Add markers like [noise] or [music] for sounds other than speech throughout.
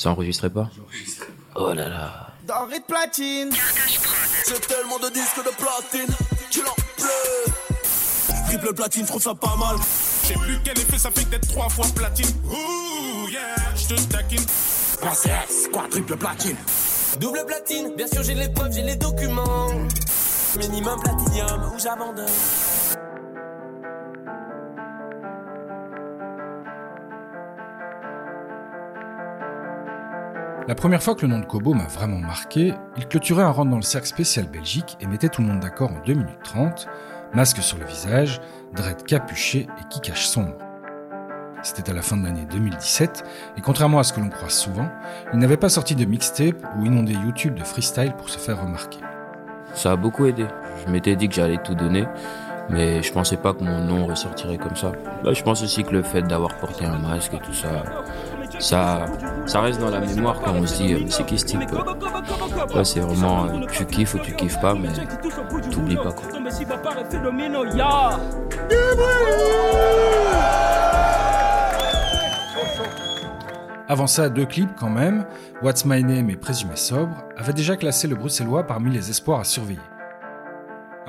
Ça enregistrait pas Oh là là. D'Henri de platine. C'est tellement de disques de platine. Tu l'en pleures. Triple platine, je trouve ça pas mal. Je sais plus quel effet ça fait d'être trois fois platine. Ouh, yeah, je te taquine. Princesse, quadruple platine. Double platine, bien sûr j'ai les preuves, j'ai les documents. Minimum platinium ou j'abandonne. La première fois que le nom de Kobo m'a vraiment marqué, il clôturait un rentre dans le cercle spécial Belgique et mettait tout le monde d'accord en 2 minutes 30, masque sur le visage, dread capuché et qui cache sombre. C'était à la fin de l'année 2017, et contrairement à ce que l'on croit souvent, il n'avait pas sorti de mixtape ou inondé YouTube de freestyle pour se faire remarquer. Ça a beaucoup aidé. Je m'étais dit que j'allais tout donner, mais je pensais pas que mon nom ressortirait comme ça. Bah, je pense aussi que le fait d'avoir porté un masque et tout ça, ça, ça reste dans la mémoire quand on se dit, c'est qui ce type c'est vraiment, euh, tu kiffes ou tu kiffes pas, mais t'oublies pas quoi. Avant ça, deux clips quand même, What's My Name et Présumé Sobre, avaient déjà classé le bruxellois parmi les espoirs à surveiller.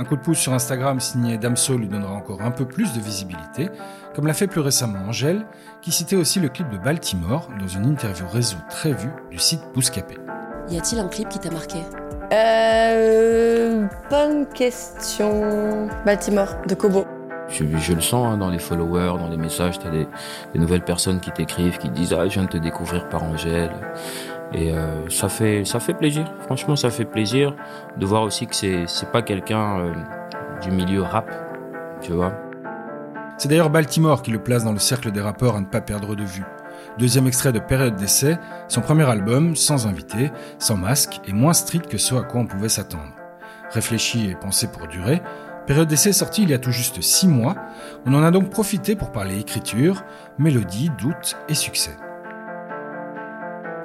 Un coup de pouce sur Instagram signé Damso lui donnera encore un peu plus de visibilité, comme l'a fait plus récemment Angèle, qui citait aussi le clip de Baltimore dans une interview réseau très vue du site Bouscapé. Y a-t-il un clip qui t'a marqué? Euh. Bonne question. Baltimore, de Kobo. Je, je le sens hein, dans les followers, dans les messages, t'as des, des nouvelles personnes qui t'écrivent, qui te disent ah je viens de te découvrir par Angèle. Et euh, ça fait ça fait plaisir. Franchement, ça fait plaisir de voir aussi que c'est c'est pas quelqu'un euh, du milieu rap, tu vois. C'est d'ailleurs Baltimore qui le place dans le cercle des rappeurs à ne pas perdre de vue. Deuxième extrait de Période d'essai, son premier album, sans invité, sans masque et moins strict que ce à quoi on pouvait s'attendre. Réfléchi et pensé pour durer, Période d'essai sorti il y a tout juste six mois. On en a donc profité pour parler écriture, mélodie, doute et succès.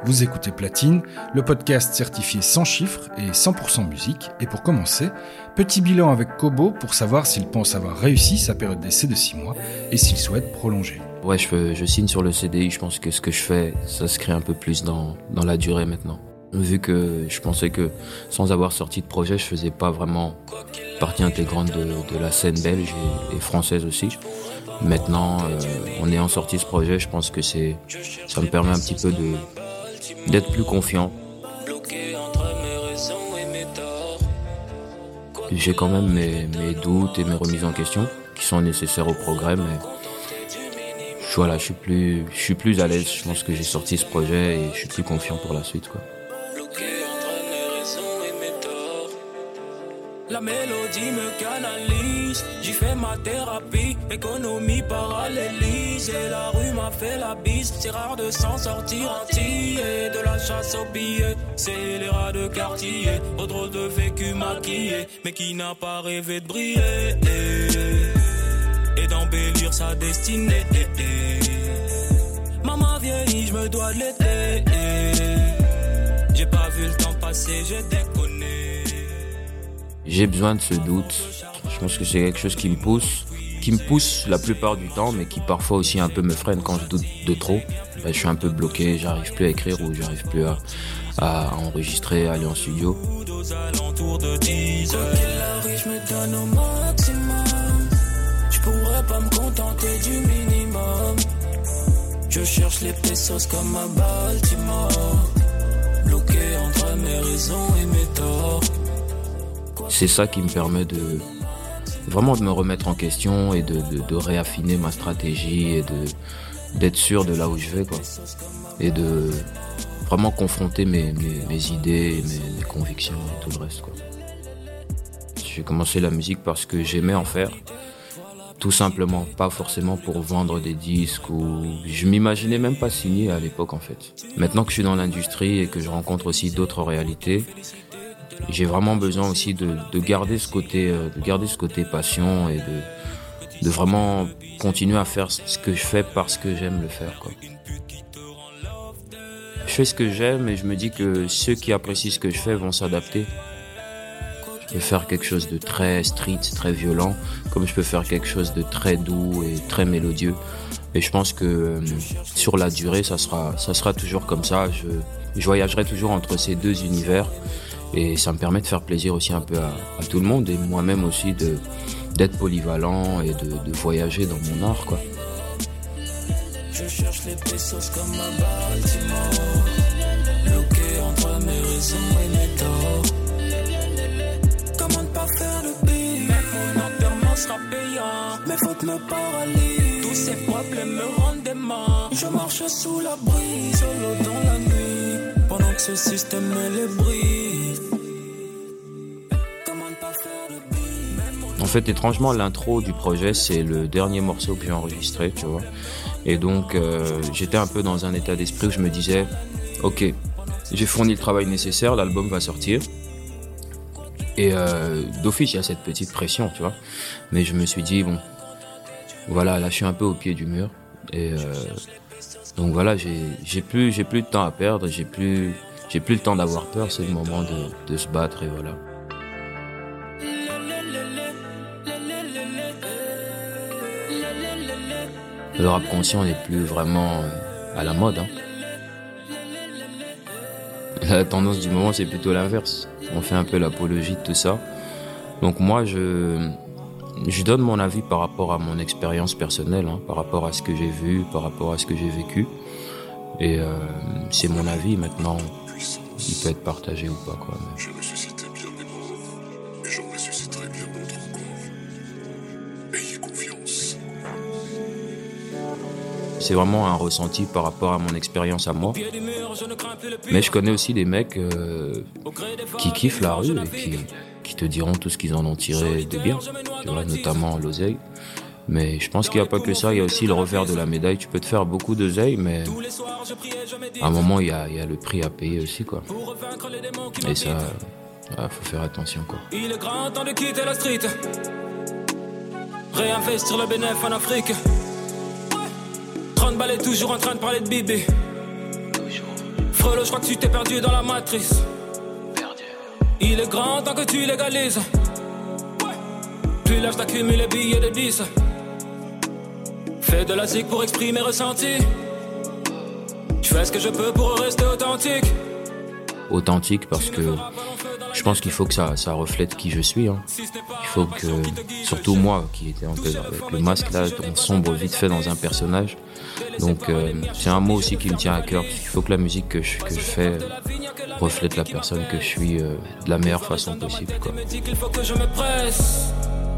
Vous écoutez Platine, le podcast certifié sans chiffres et 100% musique. Et pour commencer, petit bilan avec Kobo pour savoir s'il pense avoir réussi sa période d'essai de 6 mois et s'il souhaite prolonger. Ouais, je, signe sur le CDI. Je pense que ce que je fais, ça se crée un peu plus dans, dans la durée maintenant. Vu que je pensais que sans avoir sorti de projet, je faisais pas vraiment partie intégrante de, la scène belge et, et française aussi. Maintenant, euh, en ayant sorti ce projet, je pense que c'est, ça me permet un petit peu de, d'être plus confiant. J'ai quand même mes, mes, doutes et mes remises en question qui sont nécessaires au progrès, mais voilà, je suis plus, je suis plus à l'aise. Je pense que j'ai sorti ce projet et je suis plus confiant pour la suite, quoi. La mélodie me canalise, j'y fais ma thérapie, économie parallélise, et la rue m'a fait la bise, c'est rare de s'en sortir entier, de la chasse aux billets, c'est les rats de quartier, drôle de vécu maquillé, mais qui n'a pas rêvé de briller, et d'embellir sa destinée. Maman vieillit, je me dois de l'été, j'ai pas vu le temps passer, j'ai déconné. J'ai besoin de ce doute. Je pense que c'est quelque chose qui me pousse, qui me pousse la plupart du temps, mais qui parfois aussi un peu me freine quand je doute de trop. Ben, je suis un peu bloqué, j'arrive plus à écrire ou j'arrive plus à, à, enregistrer, à aller en studio. Je cherche les pesos comme à Baltimore. Bloqué entre mes raisons et mes torts. C'est ça qui me permet de vraiment de me remettre en question et de, réaffiner ma stratégie et d'être sûr de là où je vais et de vraiment confronter mes, idées, mes, mes, convictions et tout le reste quoi. J'ai commencé la musique parce que j'aimais en faire, tout simplement, pas forcément pour vendre des disques ou je m'imaginais même pas signer à l'époque en fait. Maintenant que je suis dans l'industrie et que je rencontre aussi d'autres réalités, j'ai vraiment besoin aussi de, de, garder ce côté, de garder ce côté passion et de, de vraiment continuer à faire ce que je fais parce que j'aime le faire. Quoi. Je fais ce que j'aime et je me dis que ceux qui apprécient ce que je fais vont s'adapter. Je peux faire quelque chose de très street, très violent, comme je peux faire quelque chose de très doux et très mélodieux. Et je pense que euh, sur la durée, ça sera, ça sera toujours comme ça. Je, je voyagerai toujours entre ces deux univers. Et ça me permet de faire plaisir aussi un peu à, à tout le monde et moi-même aussi de, d'être polyvalent et de, de, voyager dans mon art, quoi. Je cherche les pesos comme un bâtiment, bloqué entre mes raisons et mes torts. Comment ne pas faire le pire Même mon enterrement sera payant, mes fautes me paralysent. Tous ces problèmes me rendent dément. Je marche sous la brise, solo dans la nuit, En fait, étrangement, l'intro du projet, c'est le dernier morceau que j'ai enregistré, tu vois. Et donc, euh, j'étais un peu dans un état d'esprit où je me disais, ok, j'ai fourni le travail nécessaire, l'album va sortir. Et euh, d'office, il y a cette petite pression, tu vois. Mais je me suis dit, bon, voilà, là, je suis un peu au pied du mur. Et euh, donc voilà, j'ai plus, plus de temps à perdre, j'ai plus, plus le temps d'avoir peur. C'est le moment de, de se battre et voilà. Le rap conscient n'est plus vraiment à la mode. Hein. [laughs] La tendance du moment, c'est plutôt l'inverse. On fait un peu l'apologie de tout ça. Donc moi, je, je donne mon avis par rapport à mon expérience personnelle, hein, par rapport à ce que j'ai vu, par rapport à ce que j'ai vécu. Et euh, c'est mon avis maintenant. Il peut être partagé ou pas. Quoi, mais... Je bien des morts, et j'en ressusciterai bien d'autres encore. Ayez confiance. C'est vraiment un ressenti par rapport à mon expérience à moi. Mais je connais aussi des mecs euh, qui kiffent la rue et qui, qui te diront tout ce qu'ils en ont tiré de bien, tu vois, notamment l'oseille. Mais je pense qu'il n'y a pas que ça, il y a aussi le revers de la médaille. Tu peux te faire beaucoup d'oseille, mais à un moment, il y a, il y a le prix à payer aussi, quoi. Et ça, il faut faire attention, quoi. Il est grand temps de quitter la street. Réinvestir le bénéfice en Afrique. 30 balles toujours en train de parler de Bibi. Frelo, je crois que tu t'es perdu dans la matrice. Il est grand temps que tu légalises. Plus l'âge d'accumuler les billets de 10. Fais de la zig pour exprimer ressenti. Je fais ce que je peux pour rester authentique. Authentique parce que je pense qu'il faut que ça, ça reflète qui je suis. Hein. Il faut que, surtout moi qui était un peu avec le masque là, on sombre vite fait dans un personnage. Donc euh, c'est un mot aussi qui me tient à cœur. Il faut que la musique que je, que je fais reflète la personne que je suis euh, de la meilleure façon possible. Quoi.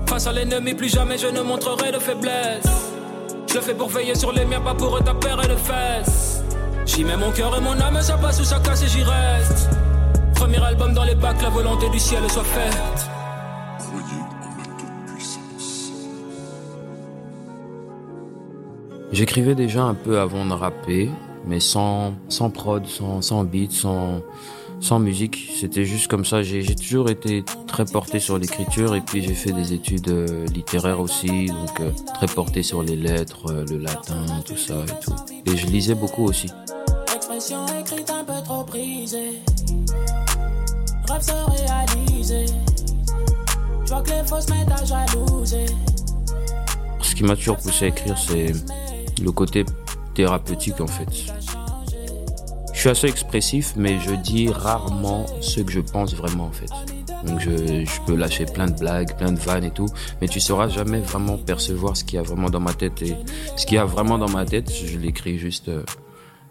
Face à l'ennemi, plus jamais je ne montrerai de faiblesse. Je le fais pour veiller sur les miens, pas pour taper et de fesses. J'y mets mon cœur et mon âme, ça passe ou ça casse et j'y reste. Premier album dans les bacs, la volonté du ciel soit faite. J'écrivais déjà un peu avant de rapper, mais sans, sans prod, sans, sans beat, sans, sans musique. C'était juste comme ça. J'ai toujours été très porté sur l'écriture et puis j'ai fait des études euh, littéraires aussi, donc euh, très porté sur les lettres, euh, le latin, tout ça et tout. Et je lisais beaucoup aussi. Expression écrite un peu trop brisée. Rêve se réaliser. Je vois que les fausses mettent à jalouser. Ce qui m'a toujours poussé à écrire, c'est le côté thérapeutique en fait. Suis assez expressif, mais je dis rarement ce que je pense vraiment en fait. Donc je, peux lâcher plein de blagues, plein de vannes et tout, mais tu sauras jamais vraiment percevoir ce qu'il y a vraiment dans ma tête. Et ce qu'il y a vraiment dans ma tête, je l'écris juste euh,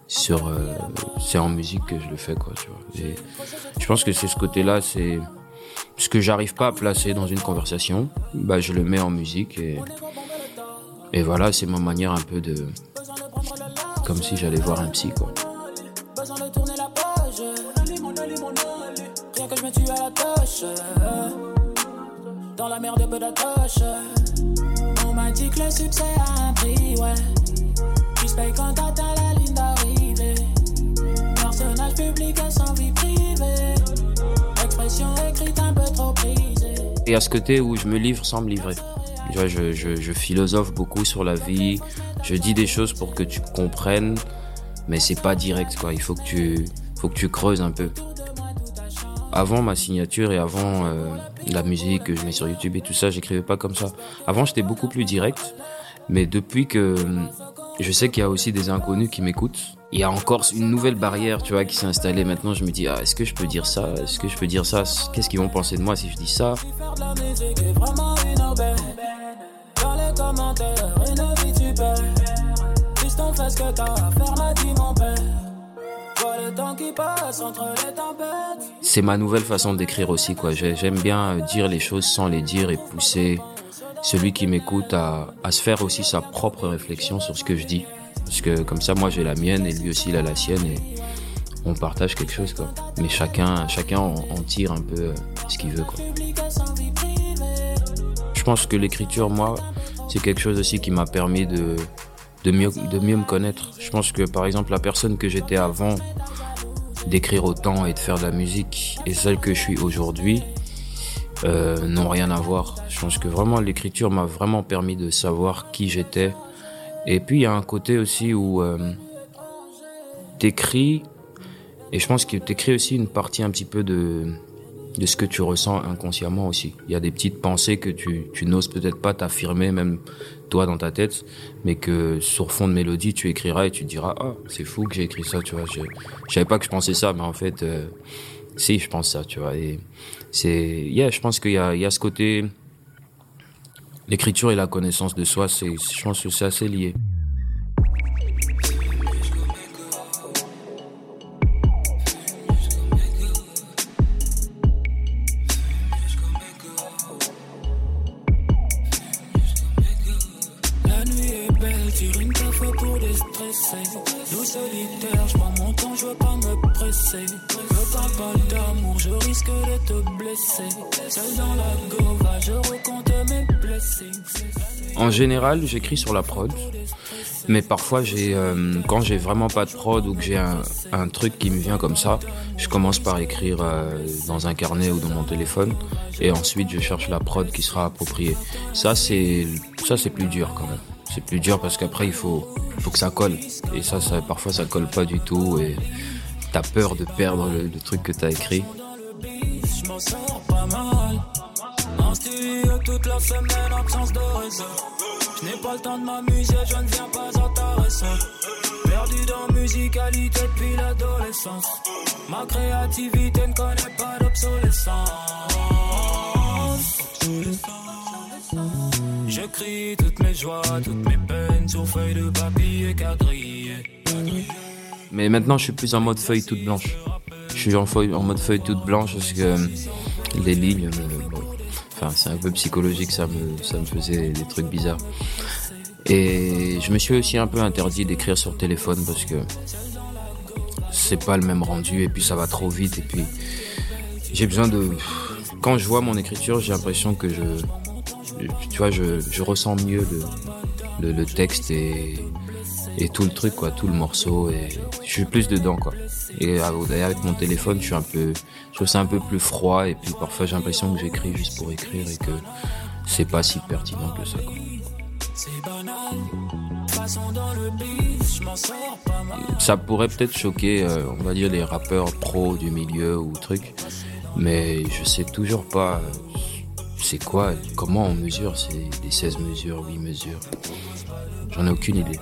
sur... Euh, c'est en musique que je le fais, quoi. Et je pense que c'est ce côté-là, c'est ce que j'arrive pas à placer dans une conversation, bah je le mets en musique et et voilà, c'est ma manière un peu de comme si j'allais voir un psy, quoi. Dans la merde, peu d'attache. On m'a dit que le succès a un prix, ouais. Paye quand t'atteins la ligne d'arrivée. Personnage public sans vie privée. Expression écrite un peu trop prisée. Et à ce côté où je me livre sans me livrer. Je, je, je, philosophe beaucoup sur la vie. Je dis des choses pour que tu comprennes, mais c'est pas direct, quoi. Il faut que tu, faut que tu creuses un peu avant ma signature et avant euh, la musique que je mets sur YouTube et tout ça, j'écrivais pas comme ça. Avant, j'étais beaucoup plus direct, mais depuis que je sais qu'il y a aussi des inconnus qui m'écoutent. Il y a encore une nouvelle barrière, tu vois, qui s'est installée. Maintenant, je me dis, ah, est-ce que je peux dire ça? Est-ce que je peux dire ça? Qu'est-ce qu'ils vont penser de moi si je dis ça? C'est ma nouvelle façon d'écrire aussi, quoi. J'aime bien dire les choses sans les dire et pousser celui qui m'écoute à, se faire aussi sa propre réflexion sur ce que je dis. Parce que comme ça, moi j'ai la mienne et lui aussi il a la sienne et on partage quelque chose, quoi. Mais chacun, chacun en, tire un peu euh, ce qu'il veut, quoi. Je pense que l'écriture, moi, c'est quelque chose aussi qui m'a permis de, de, mieux, de mieux me connaître. Je pense que par exemple, la personne que j'étais avant d'écrire autant et de faire de la musique et celle que je suis aujourd'hui euh, n'ont rien à voir. Je pense que vraiment l'écriture m'a vraiment permis de savoir qui j'étais. Et puis il y a un côté aussi où euh, t'écris, et je pense que t'écris aussi une partie un petit peu de, de ce que tu ressens inconsciemment aussi. Il y a des petites pensées que tu, tu n'oses peut-être pas t'affirmer, même toi dans ta tête, mais que sur fond de mélodie, tu écriras et tu diras Ah, c'est fou que j'ai écrit ça, tu vois. Je, savais pas que je pensais ça, mais en fait, euh, si, je pense ça, tu vois. Et c'est, yeah, je pense qu'il y a, il y a ce côté, l'écriture et la connaissance de soi, c'est, je pense que c'est assez lié. Général, j'écris sur la prod, mais parfois j'ai, euh, quand j'ai vraiment pas de prod ou que j'ai un, truc qui me vient comme ça, je commence par écrire euh, dans un carnet ou dans mon téléphone, et ensuite je cherche la prod qui sera appropriée. Ça c'est, ça c'est plus dur quand même. C'est plus dur parce qu'après il faut, faut que ça colle, et ça, parfois ça colle pas du tout et t'as peur de perdre le, truc que t'as écrit. Je n'ai pas le temps de m'amuser, je ne viens pas intéressant. Perdu dans musicalité depuis l'adolescence. Ma créativité ne connaît pas d'obsolescence. J'écris toutes mes joies, toutes mes peines sur feuilles de papier quadrillé. Mais maintenant, je suis plus en mode feuille toute blanche. Je suis en, feuille, en mode feuille toute blanche parce que les lignes C'est un peu psychologique, ça me, ça me faisait des trucs bizarres. Et je me suis aussi un peu interdit d'écrire sur téléphone parce que c'est pas le même rendu et puis ça va trop vite et puis j'ai besoin de quand je vois mon écriture j'ai l'impression que je tu vois je, je ressens mieux le, le, texte et, et tout le truc quoi tout le morceau et je suis plus dedans quoi et avec mon téléphone je suis un peu je trouve ça un peu plus froid et puis parfois j'ai l'impression que j'écris juste pour écrire et que c'est pas si pertinent que ça. Ça pourrait peut-être choquer, euh, on va dire, les rappeurs pros du milieu ou truc, mais je sais toujours pas euh, c'est quoi, comment on mesure, c'est des 16 mesures, 8 mesures. J'en ai aucune idée.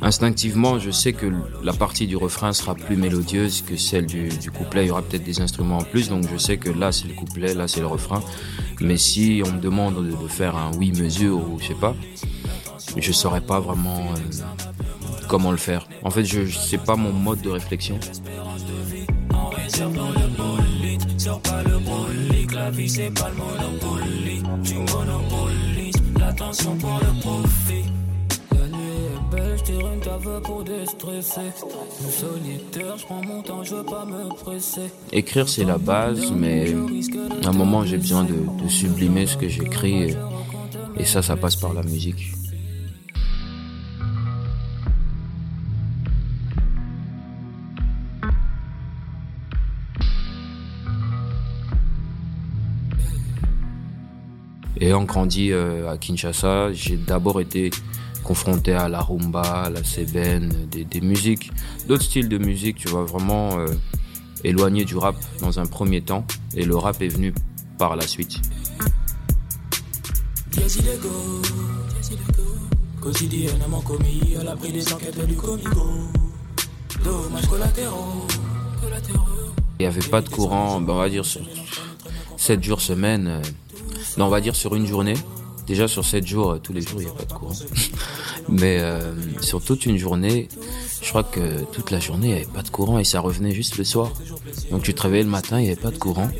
Instinctivement, je sais que la partie du refrain sera plus mélodieuse que celle du, couplet. Il y aura peut-être des instruments en plus, donc je sais que là c'est le couplet, là c'est le refrain. Mais si on me demande de, faire un oui mesure ou je sais pas, je saurais pas vraiment euh, comment le faire. En fait, je, je sais pas mon mode de réflexion. Écrire, c'est la base, mais à un moment, j'ai besoin de, sublimer ce que j'écris. Et, ça, ça passe par la musique. Et on grandit euh, à Kinshasa. J'ai d'abord été confronté à la rumba, à la sébène, des, musiques, d'autres styles de musique, tu vois, vraiment euh, éloigné du rap dans un premier temps. Et le rap est venu par la suite. quotidiennement commis à l'abri des enquêtes du comico. Dommages collatéraux, collatéraux. Il n'y avait pas de courant, ben, on va dire sur 7 jours semaine. euh, non, on va dire sur une journée. Déjà sur 7 jours, euh, tous les jours, il n'y a pas de courant. [laughs] Mais euh, sur toute une journée, je crois que toute la journée, il n'y avait pas de courant et ça revenait juste le soir. Donc tu te réveillais le matin, il n'y avait pas de courant.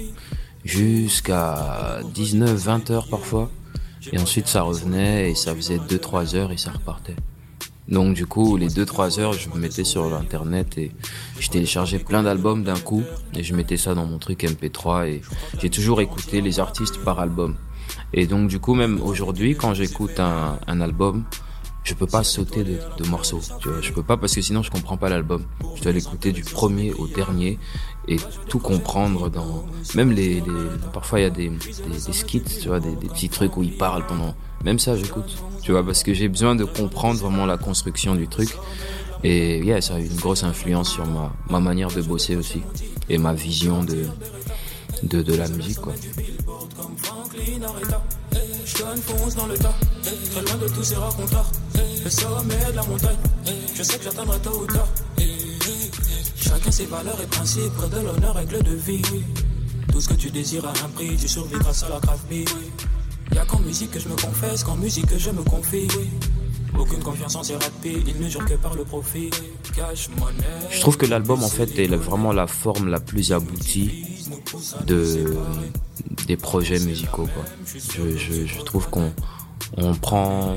Jusqu'à 19, 20 heures parfois. Et ensuite ça revenait et ça faisait 2-3 heures et ça repartait. Donc du coup, les 2-3 heures, je me mettais sur l'internet et je téléchargeais plein d'albums d'un coup et je mettais ça dans mon truc MP3 et j'ai toujours écouté les artistes par album. Et donc du coup, même aujourd'hui, quand j'écoute un, un album, je peux pas sauter de, de morceaux. Tu vois, je peux pas parce que sinon je comprends pas l'album. Je dois l'écouter du premier au dernier et tout comprendre dans. Même les, les parfois il y a des, des, skits, tu vois, des, des petits trucs où ils parlent pendant. Même ça, j'écoute. Tu vois, parce que j'ai besoin de comprendre vraiment la construction du truc. Et yeah, ça a eu une grosse influence sur ma, ma manière de bosser aussi et ma vision de de, de la musique quoi. Franklin Arreta. Je donne fonce dans le tas, très loin de tous ces racontars. Le sommet de la montagne, je sais que j'atteindrai tôt ou tard. Chacun ses valeurs et principes, près de l'honneur, règle de vie. Tout ce que tu désires a un prix, tu survis grâce à la craft. Y'a qu'en musique que je me confesse, qu'en musique que je me confie. Aucune confiance en ces rapides, il ne jure que par le profit. Cash monnaie. Je trouve que l'album en fait est vraiment la forme la plus aboutie de des projets musicaux quoi. Je, je, je trouve qu'on on prend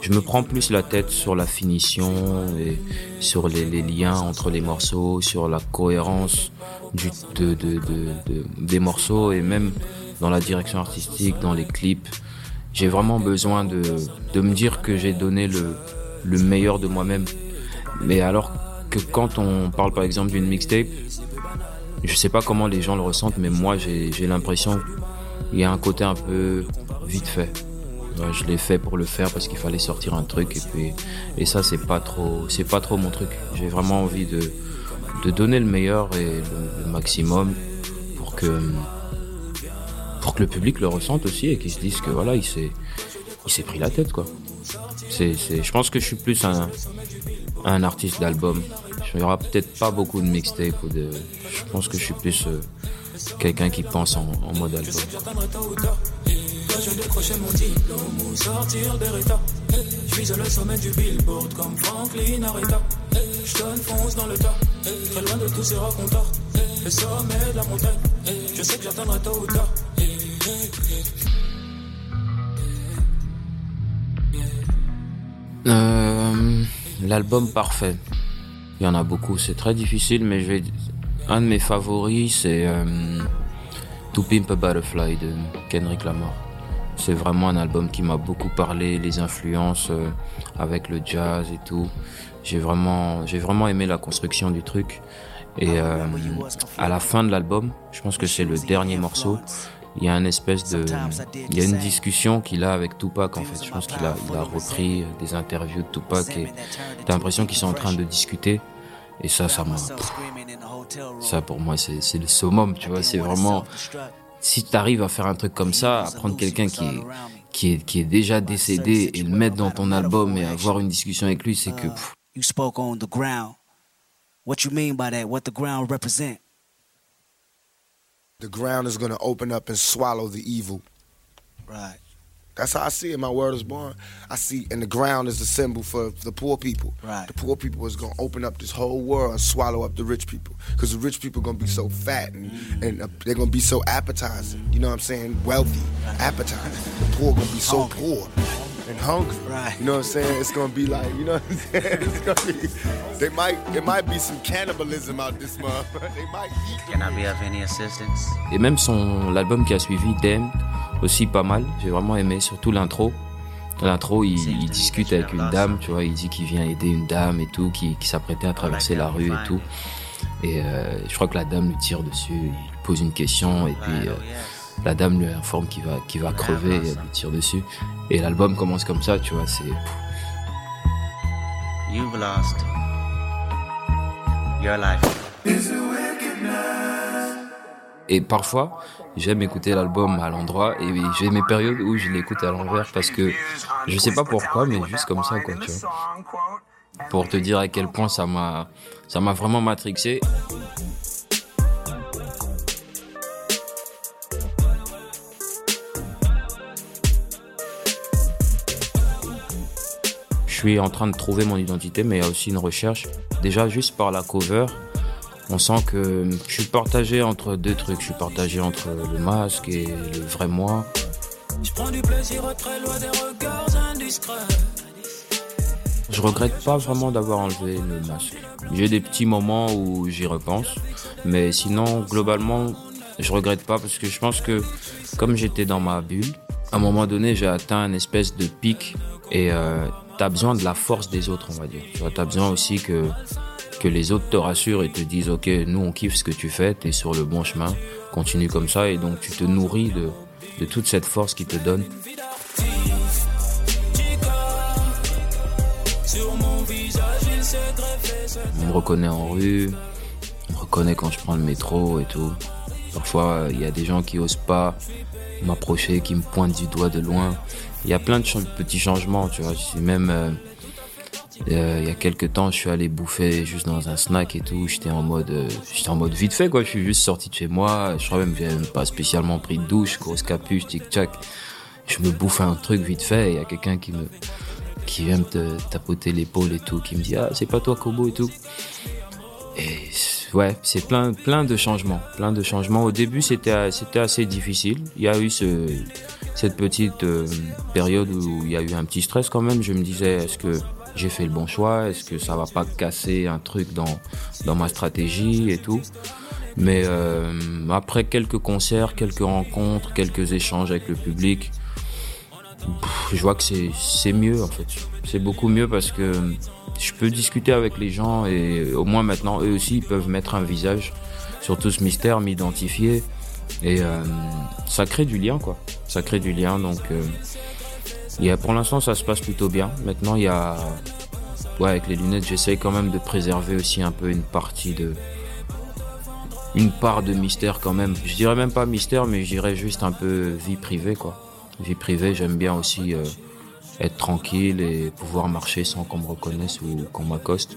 je me prends plus la tête sur la finition et sur les, liens entre les morceaux, sur la cohérence du, de, de, de, de- des morceaux et même dans la direction artistique, dans les clips. J'ai vraiment besoin de, de me dire que j'ai donné le, le meilleur de moi-même. Mais alors que quand on parle par exemple d'une mixtape, je sais pas comment les gens le ressentent, mais moi j'ai l'impression qu'il y a un côté un peu vite fait. Je l'ai fait pour le faire parce qu'il fallait sortir un truc et puis et ça c'est pas trop c'est pas trop mon truc. J'ai vraiment envie de de donner le meilleur et le, maximum pour que pour que le public le ressente aussi et qu'il se dise que voilà il s'est il s'est pris la tête quoi. C'est je pense que je suis plus un un artiste d'album. Il y aura peut-être pas beaucoup de mixtapes ou de. Je pense que je suis plus euh, quelqu'un qui pense en, en mode album. J'atteindrai tôt ou tard. Quand je décrochais mon diplôme ou sortir des rétats. Je vise le sommet du billboard comme Franklin Arreta. Je donne fonce dans le tas, très loin de tous ces racontars. Le sommet de la montagne, je sais que j'atteindrai tôt ou tard. Euh, L'album parfait. Il y en a beaucoup. C'est très difficile, mais je vais. Un de mes favoris, c'est euh, To Pimp a Butterfly de Kendrick Lamar. C'est vraiment un album qui m'a beaucoup parlé, les influences euh, avec le jazz et tout. J'ai vraiment, j'ai vraiment aimé la construction du truc. Et euh, à la fin de l'album, je pense que c'est le dernier morceau. Il y a une espèce de, il y a une discussion qu'il a avec Tupac en fait. Je pense qu'il a, il a repris des interviews de Tupac et t'as l'impression qu'ils sont en train de discuter. Et ça, ça m'a, ça pour moi c'est, c'est le summum, tu vois. C'est vraiment, si t'arrives à faire un truc comme ça, à prendre quelqu'un qui est, qui est, qui est déjà décédé et le mettre dans ton album et avoir une discussion avec lui, c'est que, pff, The ground is going to open up and swallow the evil. Right. That's how I see it. My word is born. I see, and the ground is the symbol for the poor people. Right. The poor people is going to open up this whole world and swallow up the rich people. Because the rich people are going to be so fat and, and uh, they're going to be so appetizing. You know what I'm saying? Wealthy, appetizing. The poor going to be so poor and hungry. Right. You know what I'm saying? It's going to be like, you know what I'm saying? [laughs] It's going to be, they might, there might be some cannibalism out this month. they might eat Can I be of any assistance? Et même son l'album qui a suivi, Damned, aussi pas mal. J'ai vraiment aimé, surtout l'intro. L'intro, il, il discute avec une dame, tu vois, il dit qu'il vient aider une dame et tout, qui, qui s'apprêtait à traverser la rue et tout. Et euh, je crois que la dame lui tire dessus, il pose une question et puis euh, la dame lui informe qu'il va, qu'il va crever et elle lui tire dessus. Et l'album commence comme ça, tu vois, c'est... You've lost your life. Et parfois, j'aime écouter l'album à l'endroit et j'ai mes périodes où je l'écoute à l'envers parce que je sais pas pourquoi, mais juste comme ça, quoi, tu vois. Pour te dire à quel point ça m'a, ça m'a vraiment matrixé. Suis en train de trouver mon identité, mais il y a aussi une recherche. Déjà, juste par la cover, on sent que je suis partagé entre deux trucs. Je suis partagé entre le masque et le vrai moi. Je prends du plaisir très loin des regards indiscrets. Je regrette pas vraiment d'avoir enlevé le masque. J'ai des petits moments où j'y repense, mais sinon, globalement, je regrette pas parce que je pense que comme j'étais dans ma bulle, à un moment donné, j'ai atteint une espèce de pic et euh, t'as besoin de la force des autres, on va dire. Tu t'as besoin aussi que les autres te rassurent et te disent ok, nous on kiffe ce que tu fais, t'es sur le bon chemin, continue comme ça et donc tu te nourris de de toute cette force qui te donne. On me reconnaît en rue, on me reconnaît quand je prends le métro et tout. Parfois, il y a des gens qui osent pas m'approcher, qui me pointent du doigt de loin. Il y a plein de petits changements, tu vois. Même euh, euh, il y a quelques temps, je suis allé bouffer juste dans un snack et tout. J'étais en mode, euh, j'étais en mode vite fait quoi. Je suis juste sorti de chez moi. Je crois même que j'ai pas spécialement pris de douche, grosse capuche, tic tac. Je me bouffe un truc vite fait. Il y a quelqu'un qui me qui vient me tapoter l'épaule et tout, qui me dit ah c'est pas toi Kobo et tout. Et ouais, c'est plein plein de changements, plein de changements. Au début c'était assez difficile. Il y a eu ce cette petite euh, période où il y a eu un petit stress quand même. Je me disais est-ce que j'ai fait le bon choix? Est-ce que ça va pas casser un truc dans dans ma stratégie et tout? Mais euh, après quelques concerts, quelques rencontres, quelques échanges avec le public, je vois que c'est mieux en fait. C'est beaucoup mieux parce que je peux discuter avec les gens et au moins maintenant eux aussi ils peuvent mettre un visage sur tout ce mystère, m'identifier et euh, ça crée du lien quoi. Ça crée du lien donc euh, y pour l'instant ça se passe plutôt bien. Maintenant il y a ouais avec les lunettes j'essaye quand même de préserver aussi un peu une partie de une part de mystère quand même. Je dirais même pas mystère mais je dirais juste un peu vie privée quoi vie privée, j'aime bien aussi euh, être tranquille et pouvoir marcher sans qu'on me reconnaisse ou qu'on m'accoste.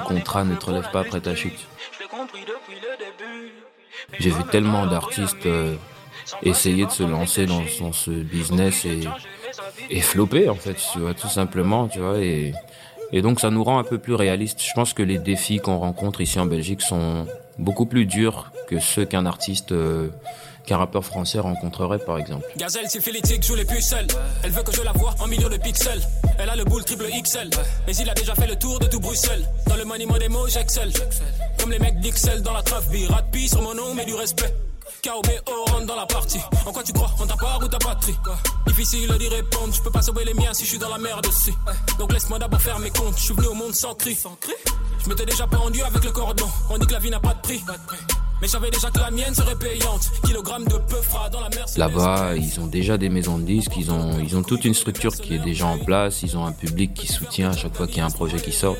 contrat ne te relève pas après ta chute. J'ai vu tellement d'artistes euh, essayer de se lancer dans, ce business et, et flopper en fait, tu vois, tout simplement, tu vois, et, et donc ça nous rend un peu plus réalistes. Je pense que les défis qu'on rencontre ici en Belgique sont beaucoup plus durs que ceux qu'un artiste euh, qu'un rappeur français rencontrerait par exemple. Gazelle syphilitique joue les pucelles. Elle veut que je la vois en millions de pixels. Elle a le boule triple XL. Mais il a déjà fait le tour de tout Bruxelles. Dans le maniement des mots, j'excelle. Comme les mecs d'XL dans la traf, rat sur mon nom, mais du respect. KOBO rentre dans la partie. En quoi tu crois? En ta part ou ta patrie? Difficile d'y répondre, je peux pas sauver les miens si je suis dans la merde aussi. Donc laisse-moi d'abord faire mes comptes. Je suis venu au monde sans cri. Je m'étais déjà pendu avec le cordon. On dit que la vie n'a pas de prix. Mais j'avais déjà que la mienne serait payante. Kilogramme de peu dans la mer. Là-bas, ils ont déjà des maisons de disques, ils ont, ils ont toute une structure qui est déjà en place, ils ont un public qui soutient à chaque fois qu'il y a un projet qui sort.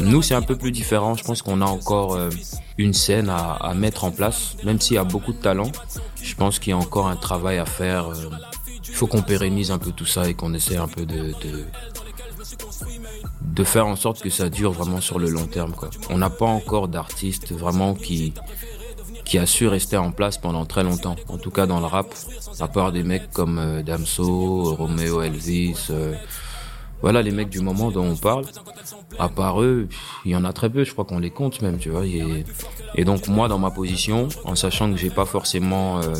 Nous, c'est un peu plus différent. Je pense qu'on a encore euh, une scène à, à, mettre en place, même s'il y a beaucoup de talent. Je pense qu'il y a encore un travail à faire. Euh, il faut qu'on pérennise un peu tout ça et qu'on essaie un peu de, de de faire en sorte que ça dure vraiment sur le long terme. On n'a pas encore d'artistes vraiment qui, qui a su rester en place pendant très longtemps. En tout cas dans le rap, à part des mecs comme euh, Damso, Romeo Elvis, euh, voilà les mecs du moment dont on parle. À part eux, il y en a très peu, je crois qu'on les compte même, tu vois. Et, donc moi, dans ma position, en sachant que j'ai pas forcément euh,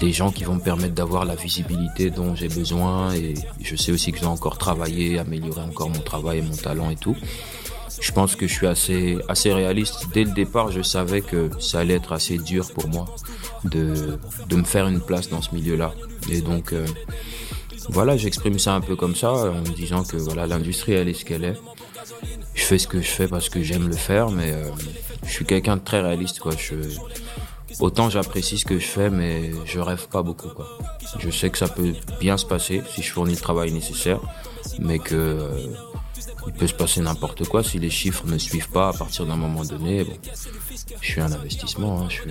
des gens qui vont me permettre d'avoir la visibilité dont j'ai besoin, et je sais aussi que dois encore travailler, améliorer encore mon travail, mon talent et tout. Je pense que je suis assez assez réaliste. Dès le départ, je savais que ça allait être assez dur pour moi de de me faire une place dans ce milieu-là. Et donc euh, voilà, j'exprime ça un peu comme ça, en me disant que voilà, l'industrie, elle est ce qu'elle est. Je fais ce que je fais parce que j'aime le faire, mais euh, je suis quelqu'un de très réaliste, quoi. Autant j'apprécie ce que je fais, mais je rêve pas beaucoup, quoi. Je sais que ça peut bien se passer si je fournis le travail nécessaire, mais que euh, il peut se passer n'importe quoi si les chiffres ne suivent pas à partir d'un moment donné. Bon, je suis un investissement, hein, je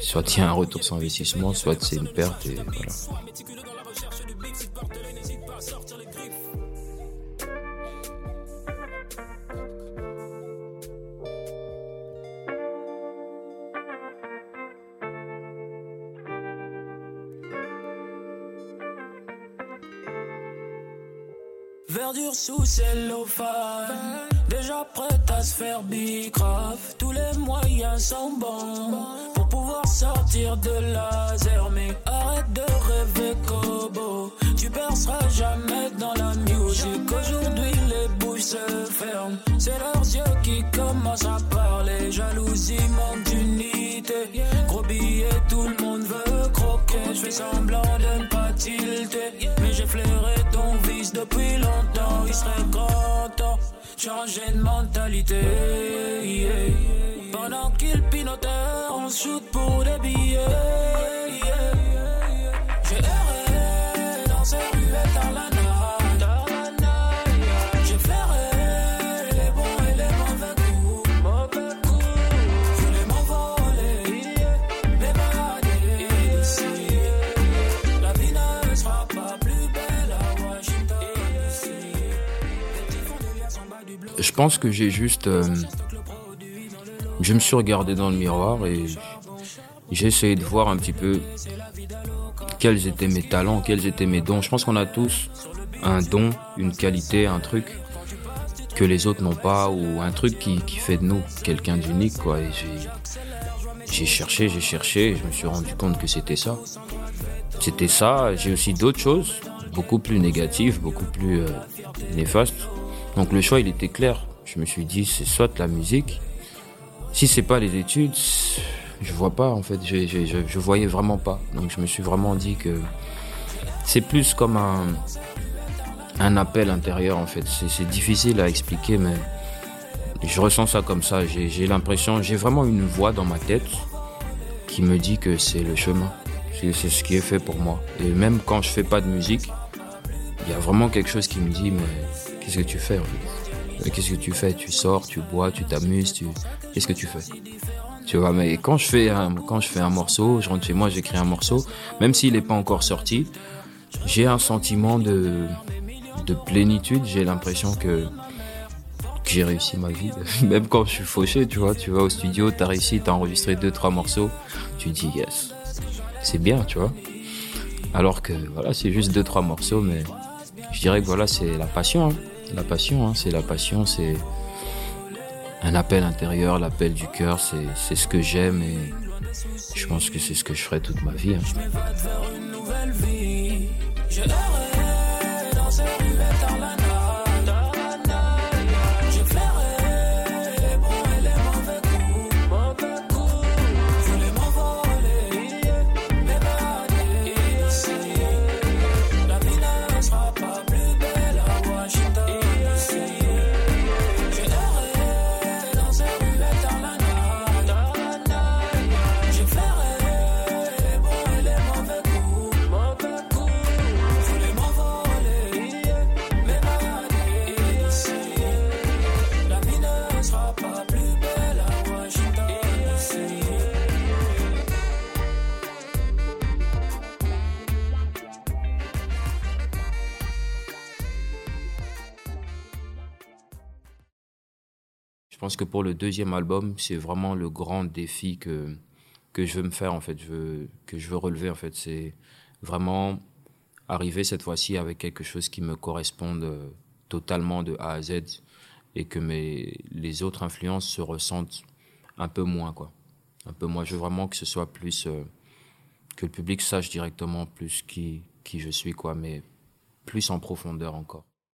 soit il y a un retour sur investissement, soit c'est une perte et voilà. Sous cellophane, déjà prête à se faire bicrave. Tous les moyens sont bons pour pouvoir sortir de laser. Mais arrête de rêver, Kobo. Tu perceras jamais dans la musique. Aujourd'hui, les bouches se ferment. C'est leurs yeux qui commencent à parler. Jalousie, manque d'unité. Gros billet, tout le monde veut croquer. Je fais semblant de ne pas tilter. Grand temps. Changer de mentalité. Pendant qu'il pilotait, on shoot pour des billets. Pense que j'ai juste. euh, je me suis regardé dans le miroir et j'ai essayé de voir un petit peu quels étaient mes talents, quels étaient mes dons. Je pense qu'on a tous un don, une qualité, un truc que les autres n'ont pas ou un truc qui, qui fait de nous quelqu'un d'unique, quoi. Et j'ai, j'ai cherché, j'ai cherché et je me suis rendu compte que c'était ça. C'était ça. J'ai aussi d'autres choses, beaucoup plus négatives, beaucoup plus euh, néfastes. Donc le choix, il était clair. Je me suis dit, c'est soit la musique. Si c'est pas les études, je vois pas en fait. Je, je, voyais vraiment pas. Donc je me suis vraiment dit que c'est plus comme un un appel intérieur en fait. C'est difficile à expliquer, mais je ressens ça comme ça. J'ai l'impression, j'ai vraiment une voix dans ma tête qui me dit que c'est le chemin. C'est ce qui est fait pour moi. Et même quand je fais pas de musique, il y a vraiment quelque chose qui me dit mais qu'est-ce que tu fais en fait Mais Qu'est-ce que tu fais? Tu sors, tu bois, tu t'amuses, tu qu'est-ce que tu fais? Tu vois, mais quand je fais un quand je fais un morceau, je rentre chez moi, j'écris un morceau, même s'il n'est pas encore sorti, j'ai un sentiment de de plénitude. J'ai l'impression que que j'ai réussi ma vie. [laughs] Même quand je suis fauché, tu vois, tu vas au studio, t'as réussi, t'as enregistré deux trois morceaux, tu dis yes, c'est bien, tu vois. Alors que voilà, c'est juste deux trois morceaux, mais je dirais que voilà, c'est la passion, hein. La passion, hein. c'est la passion, c'est un appel intérieur, l'appel du cœur, c'est ce que j'aime et je pense que c'est ce que je ferai toute ma vie. hein. Que pour le deuxième album, c'est vraiment le grand défi que que je veux me faire en fait, je veux, que je veux relever en fait, c'est vraiment arriver cette fois-ci avec quelque chose qui me corresponde euh, totalement de A à Z et que mes les autres influences se ressentent un peu moins quoi. Un peu moins, je veux vraiment que ce soit plus euh, que le public sache directement plus qui qui je suis quoi, mais plus en profondeur encore.